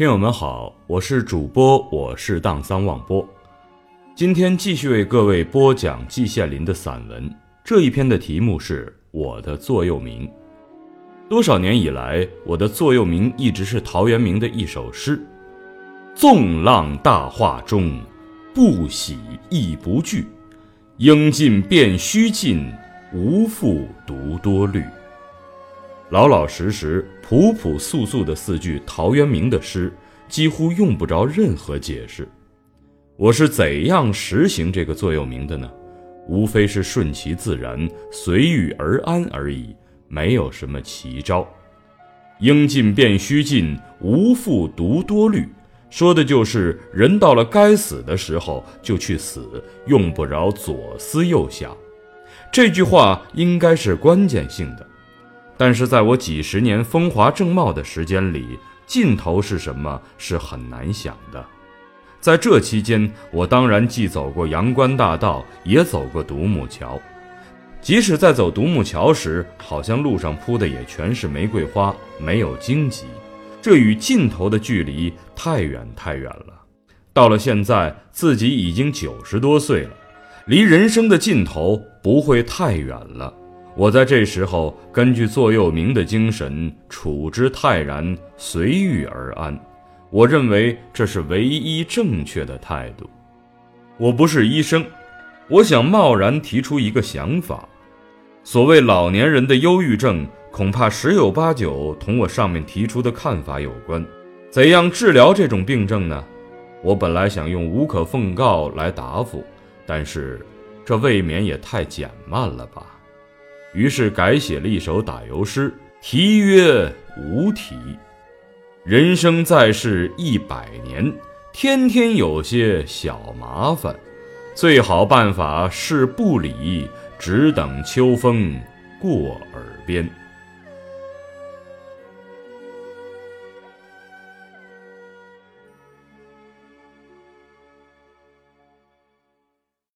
听友们好，我是主播，我是荡桑望波，今天继续为各位播讲季羡林的散文。这一篇的题目是《我的座右铭》。多少年以来，我的座右铭一直是陶渊明的一首诗：“纵浪大化中，不喜亦不惧。应尽便须尽，无复独多虑。”老老实实、朴朴素素的四句陶渊明的诗，几乎用不着任何解释。我是怎样实行这个座右铭的呢？无非是顺其自然、随遇而安而已，没有什么奇招。应尽便须尽，无复独多虑，说的就是人到了该死的时候就去死，用不着左思右想。这句话应该是关键性的。但是在我几十年风华正茂的时间里，尽头是什么是很难想的。在这期间，我当然既走过阳关大道，也走过独木桥。即使在走独木桥时，好像路上铺的也全是玫瑰花，没有荆棘。这与尽头的距离太远太远了。到了现在，自己已经九十多岁了，离人生的尽头不会太远了。我在这时候根据座右铭的精神处之泰然，随遇而安。我认为这是唯一正确的态度。我不是医生，我想贸然提出一个想法：所谓老年人的忧郁症，恐怕十有八九同我上面提出的看法有关。怎样治疗这种病症呢？我本来想用无可奉告来答复，但是这未免也太减慢了吧。于是改写了一首打油诗，题曰“无题”。人生在世一百年，天天有些小麻烦，最好办法是不理，只等秋风过耳边。